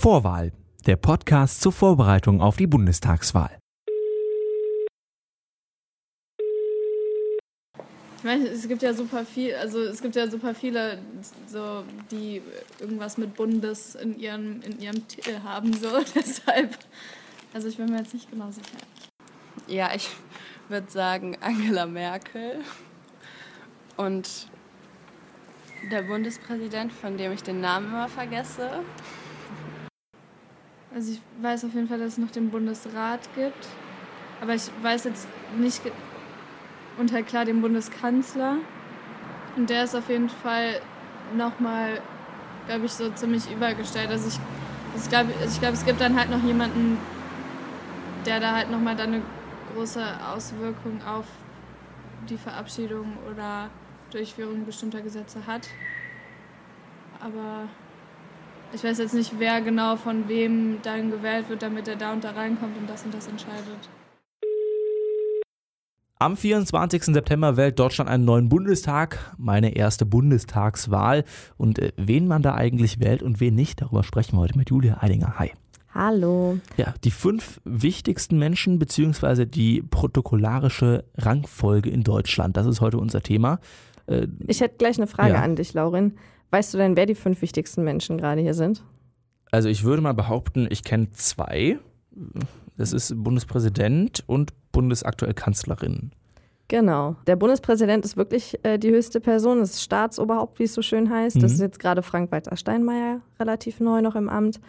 Vorwahl, der Podcast zur Vorbereitung auf die Bundestagswahl. Ich meine, es gibt ja super viel, also es gibt ja super viele, so, die irgendwas mit Bundes in ihrem, in ihrem Titel haben, so deshalb. Also ich bin mir jetzt nicht genau sicher. Ja, ich würde sagen Angela Merkel und der Bundespräsident, von dem ich den Namen immer vergesse. Also ich weiß auf jeden Fall, dass es noch den Bundesrat gibt, aber ich weiß jetzt nicht und halt klar den Bundeskanzler. Und der ist auf jeden Fall nochmal, glaube ich, so ziemlich übergestellt. Also ich, ich glaube, ich glaub, es gibt dann halt noch jemanden, der da halt nochmal dann eine große Auswirkung auf die Verabschiedung oder Durchführung bestimmter Gesetze hat. Aber ich weiß jetzt nicht, wer genau von wem dann gewählt wird, damit er da und da reinkommt und das und das entscheidet. Am 24. September wählt Deutschland einen neuen Bundestag, meine erste Bundestagswahl. Und äh, wen man da eigentlich wählt und wen nicht, darüber sprechen wir heute mit Julia Eidinger. Hi. Hallo. Ja, die fünf wichtigsten Menschen beziehungsweise die protokollarische Rangfolge in Deutschland, das ist heute unser Thema. Äh, ich hätte gleich eine Frage ja. an dich, Laurin. Weißt du denn, wer die fünf wichtigsten Menschen gerade hier sind? Also ich würde mal behaupten, ich kenne zwei. Das ist Bundespräsident und bundesaktuell Kanzlerin. Genau. Der Bundespräsident ist wirklich äh, die höchste Person, das Staatsoberhaupt, wie es so schön heißt. Mhm. Das ist jetzt gerade Frank-Walter Steinmeier relativ neu noch im Amt.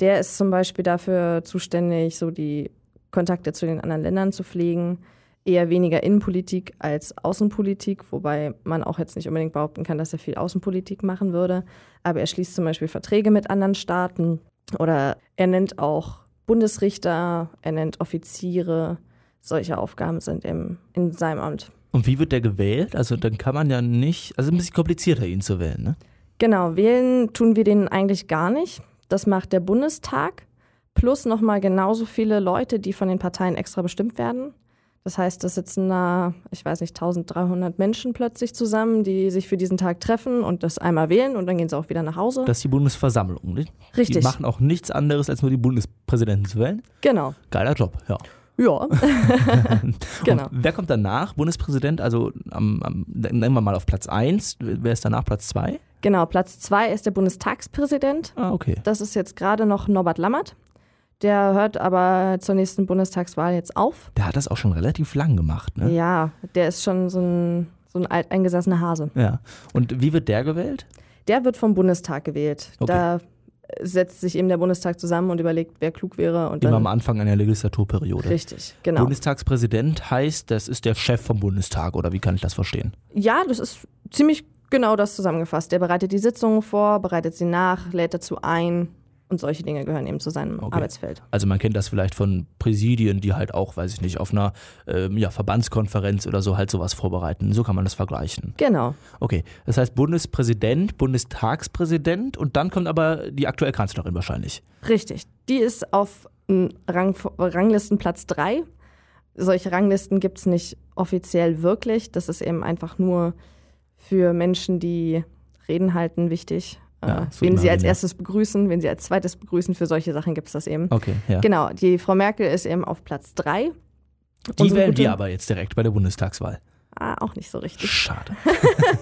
Der ist zum Beispiel dafür zuständig, so die Kontakte zu den anderen Ländern zu pflegen. Eher weniger Innenpolitik als Außenpolitik, wobei man auch jetzt nicht unbedingt behaupten kann, dass er viel Außenpolitik machen würde. Aber er schließt zum Beispiel Verträge mit anderen Staaten oder er nennt auch Bundesrichter, er nennt Offiziere solche Aufgaben sind im, in seinem Amt. Und wie wird der gewählt? Also dann kann man ja nicht, also ein bisschen komplizierter, ihn zu wählen, ne? Genau, wählen tun wir den eigentlich gar nicht. Das macht der Bundestag plus nochmal genauso viele Leute, die von den Parteien extra bestimmt werden. Das heißt, da sitzen da, ich weiß nicht, 1300 Menschen plötzlich zusammen, die sich für diesen Tag treffen und das einmal wählen und dann gehen sie auch wieder nach Hause. Das ist die Bundesversammlung, ne? Richtig. Die machen auch nichts anderes, als nur die Bundespräsidenten zu wählen. Genau. Geiler Job, ja. Ja. genau. wer kommt danach? Bundespräsident, also am, am, nennen wir mal auf Platz 1. Wer ist danach Platz 2? Genau, Platz 2 ist der Bundestagspräsident. Ah, okay. Das ist jetzt gerade noch Norbert Lammert. Der hört aber zur nächsten Bundestagswahl jetzt auf. Der hat das auch schon relativ lang gemacht, ne? Ja, der ist schon so ein, so ein alteingesessener Hase. Ja. Und wie wird der gewählt? Der wird vom Bundestag gewählt. Okay. Da setzt sich eben der Bundestag zusammen und überlegt, wer klug wäre. Und Immer am Anfang einer Legislaturperiode. Richtig, genau. Bundestagspräsident heißt, das ist der Chef vom Bundestag, oder wie kann ich das verstehen? Ja, das ist ziemlich genau das zusammengefasst. Der bereitet die Sitzungen vor, bereitet sie nach, lädt dazu ein und solche Dinge gehören eben zu seinem okay. Arbeitsfeld. Also man kennt das vielleicht von Präsidien, die halt auch, weiß ich nicht, auf einer ähm, ja, Verbandskonferenz oder so halt sowas vorbereiten. So kann man das vergleichen. Genau. Okay, das heißt Bundespräsident, Bundestagspräsident und dann kommt aber die aktuelle Kanzlerin wahrscheinlich. Richtig. Die ist auf Rang, Ranglistenplatz 3. Solche Ranglisten gibt es nicht offiziell wirklich. Das ist eben einfach nur für Menschen, die Reden halten, wichtig. Ja, äh, wen sie als erstes begrüßen, wen sie als zweites begrüßen, für solche Sachen gibt es das eben. Okay, ja. Genau, die Frau Merkel ist eben auf Platz 3. Die Unsere wählen wir aber jetzt direkt bei der Bundestagswahl. Ah, auch nicht so richtig. Schade.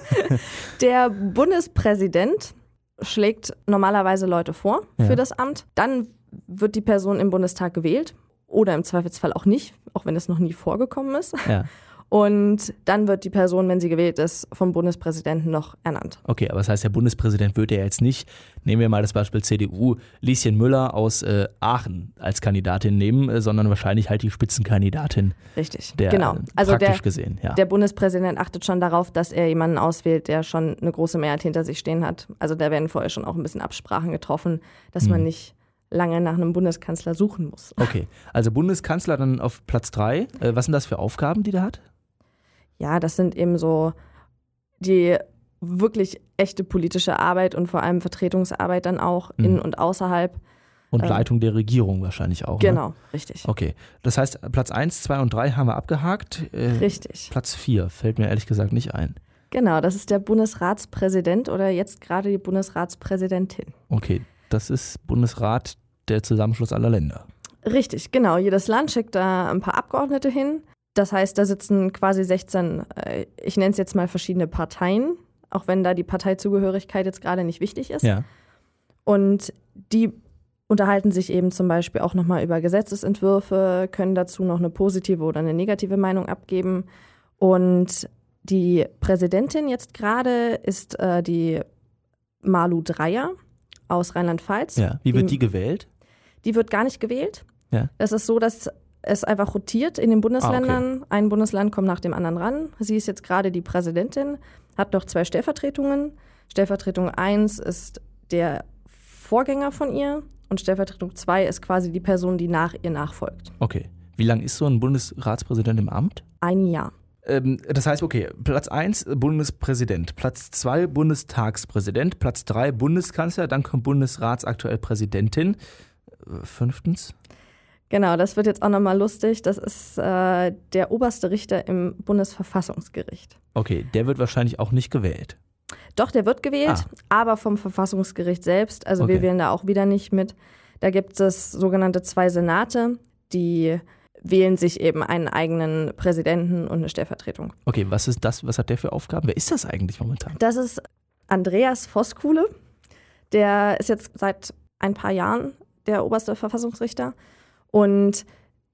der Bundespräsident schlägt normalerweise Leute vor ja. für das Amt. Dann wird die Person im Bundestag gewählt oder im Zweifelsfall auch nicht, auch wenn es noch nie vorgekommen ist. Ja. Und dann wird die Person, wenn sie gewählt ist, vom Bundespräsidenten noch ernannt. Okay, aber das heißt, der Bundespräsident würde ja jetzt nicht, nehmen wir mal das Beispiel CDU, Lieschen Müller aus äh, Aachen als Kandidatin nehmen, äh, sondern wahrscheinlich halt die Spitzenkandidatin. Richtig, der, genau. Also praktisch der, gesehen, ja. Der Bundespräsident achtet schon darauf, dass er jemanden auswählt, der schon eine große Mehrheit hinter sich stehen hat. Also da werden vorher schon auch ein bisschen Absprachen getroffen, dass hm. man nicht lange nach einem Bundeskanzler suchen muss. Okay, also Bundeskanzler dann auf Platz drei. Äh, was sind das für Aufgaben, die der hat? Ja, das sind eben so die wirklich echte politische Arbeit und vor allem Vertretungsarbeit dann auch mhm. in und außerhalb. Und ähm, Leitung der Regierung wahrscheinlich auch. Genau, ne? richtig. Okay, das heißt, Platz 1, 2 und 3 haben wir abgehakt. Äh, richtig. Platz 4 fällt mir ehrlich gesagt nicht ein. Genau, das ist der Bundesratspräsident oder jetzt gerade die Bundesratspräsidentin. Okay, das ist Bundesrat der Zusammenschluss aller Länder. Richtig, genau. Jedes Land schickt da ein paar Abgeordnete hin. Das heißt, da sitzen quasi 16, äh, ich nenne es jetzt mal verschiedene Parteien, auch wenn da die Parteizugehörigkeit jetzt gerade nicht wichtig ist. Ja. Und die unterhalten sich eben zum Beispiel auch nochmal über Gesetzesentwürfe, können dazu noch eine positive oder eine negative Meinung abgeben. Und die Präsidentin jetzt gerade ist äh, die Malu Dreyer aus Rheinland-Pfalz. Ja. Wie wird die, die gewählt? Die wird gar nicht gewählt. Ja. Es ist so, dass es einfach rotiert in den Bundesländern. Ah, okay. Ein Bundesland kommt nach dem anderen ran. Sie ist jetzt gerade die Präsidentin, hat noch zwei Stellvertretungen. Stellvertretung 1 ist der Vorgänger von ihr und Stellvertretung 2 ist quasi die Person, die nach ihr nachfolgt. Okay. Wie lange ist so ein Bundesratspräsident im Amt? Ein Jahr. Ähm, das heißt, okay, Platz 1 Bundespräsident, Platz 2 Bundestagspräsident, Platz 3 Bundeskanzler, dann kommt Bundesratsaktuell Präsidentin. Äh, fünftens? Genau, das wird jetzt auch nochmal lustig. Das ist äh, der oberste Richter im Bundesverfassungsgericht. Okay, der wird wahrscheinlich auch nicht gewählt. Doch, der wird gewählt, ah. aber vom Verfassungsgericht selbst. Also okay. wir wählen da auch wieder nicht mit. Da gibt es sogenannte zwei Senate, die wählen sich eben einen eigenen Präsidenten und eine Stellvertretung. Okay, was ist das? Was hat der für Aufgaben? Wer ist das eigentlich momentan? Das ist Andreas Voskuhle. Der ist jetzt seit ein paar Jahren der oberste Verfassungsrichter. Und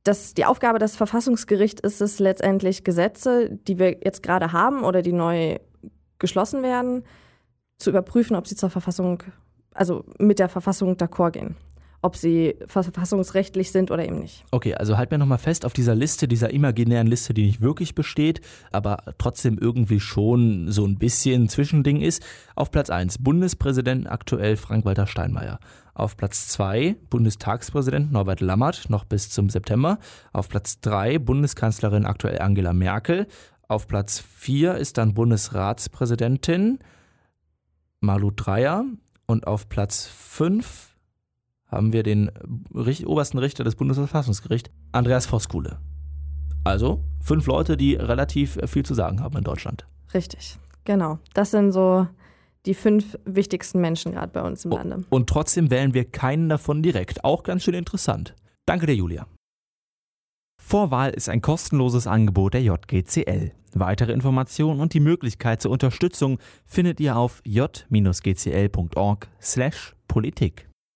das, die Aufgabe des Verfassungsgerichts ist es letztendlich, Gesetze, die wir jetzt gerade haben oder die neu geschlossen werden, zu überprüfen, ob sie zur Verfassung, also mit der Verfassung d'accord gehen ob sie verfassungsrechtlich sind oder eben nicht. Okay, also halt mir nochmal fest auf dieser Liste, dieser imaginären Liste, die nicht wirklich besteht, aber trotzdem irgendwie schon so ein bisschen Zwischending ist. Auf Platz 1 Bundespräsident aktuell Frank-Walter Steinmeier. Auf Platz 2 Bundestagspräsident Norbert Lammert, noch bis zum September. Auf Platz 3 Bundeskanzlerin aktuell Angela Merkel. Auf Platz 4 ist dann Bundesratspräsidentin Malu Dreyer. Und auf Platz 5 haben wir den obersten Richter des Bundesverfassungsgerichts, Andreas Voskuhle. Also fünf Leute, die relativ viel zu sagen haben in Deutschland. Richtig, genau. Das sind so die fünf wichtigsten Menschen gerade bei uns im Lande. Und trotzdem wählen wir keinen davon direkt. Auch ganz schön interessant. Danke dir, Julia. Vorwahl ist ein kostenloses Angebot der JGCL. Weitere Informationen und die Möglichkeit zur Unterstützung findet ihr auf j-gcl.org/politik.